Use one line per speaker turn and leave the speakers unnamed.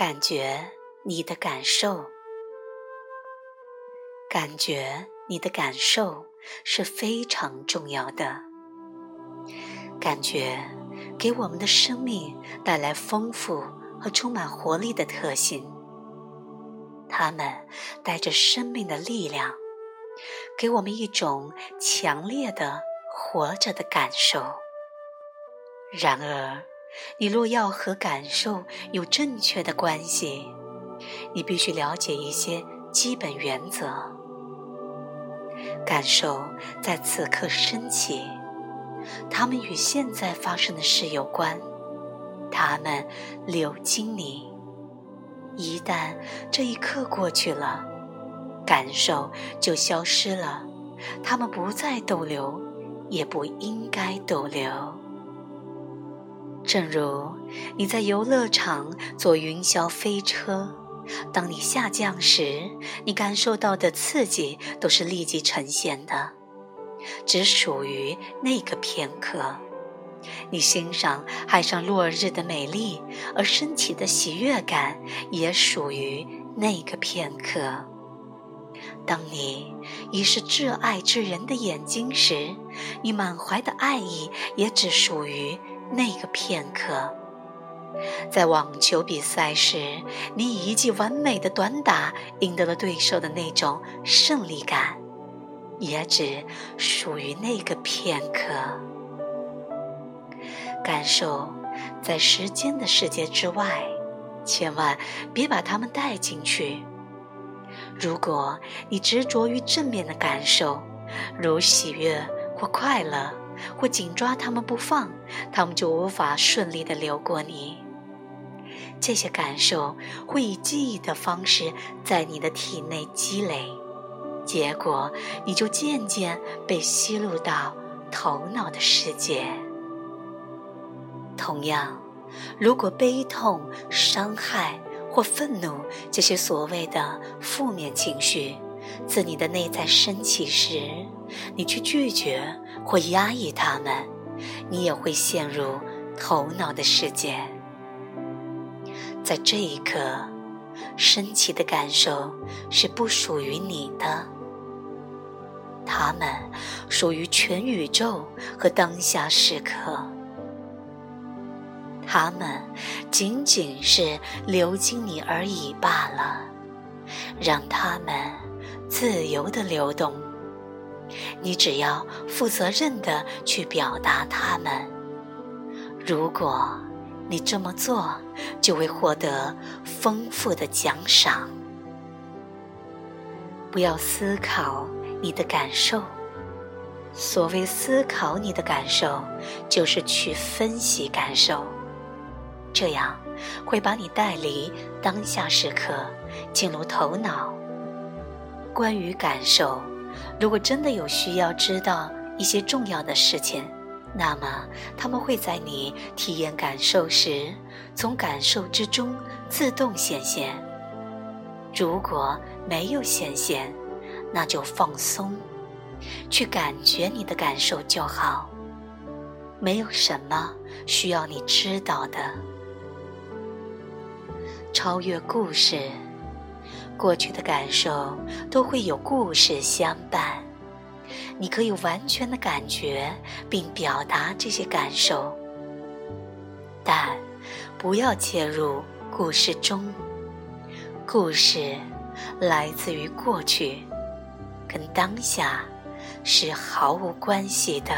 感觉你的感受，感觉你的感受是非常重要的。感觉给我们的生命带来丰富和充满活力的特性，它们带着生命的力量，给我们一种强烈的活着的感受。然而，你若要和感受有正确的关系，你必须了解一些基本原则。感受在此刻升起，它们与现在发生的事有关，它们流经你。一旦这一刻过去了，感受就消失了，它们不再逗留，也不应该逗留。正如你在游乐场坐云霄飞车，当你下降时，你感受到的刺激都是立即呈现的，只属于那个片刻。你欣赏海上落日的美丽，而升起的喜悦感也属于那个片刻。当你已是挚爱之人的眼睛时，你满怀的爱意也只属于。那个片刻，在网球比赛时，你以一记完美的短打赢得了对手的那种胜利感，也只属于那个片刻。感受在时间的世界之外，千万别把它们带进去。如果你执着于正面的感受，如喜悦或快乐。或紧抓它们不放，它们就无法顺利地流过你。这些感受会以记忆的方式在你的体内积累，结果你就渐渐被吸入到头脑的世界。同样，如果悲痛、伤害或愤怒这些所谓的负面情绪自你的内在升起时，你去拒绝或压抑他们，你也会陷入头脑的世界。在这一刻，升起的感受是不属于你的，它们属于全宇宙和当下时刻。它们仅仅是流经你而已罢了，让它们自由的流动。你只要负责任的去表达它们。如果你这么做，就会获得丰富的奖赏。不要思考你的感受。所谓思考你的感受，就是去分析感受，这样会把你带离当下时刻，进入头脑。关于感受。如果真的有需要知道一些重要的事情，那么他们会在你体验感受时，从感受之中自动显现。如果没有显现，那就放松，去感觉你的感受就好。没有什么需要你知道的。超越故事。过去的感受都会有故事相伴，你可以完全的感觉并表达这些感受，但不要介入故事中。故事来自于过去，跟当下是毫无关系的。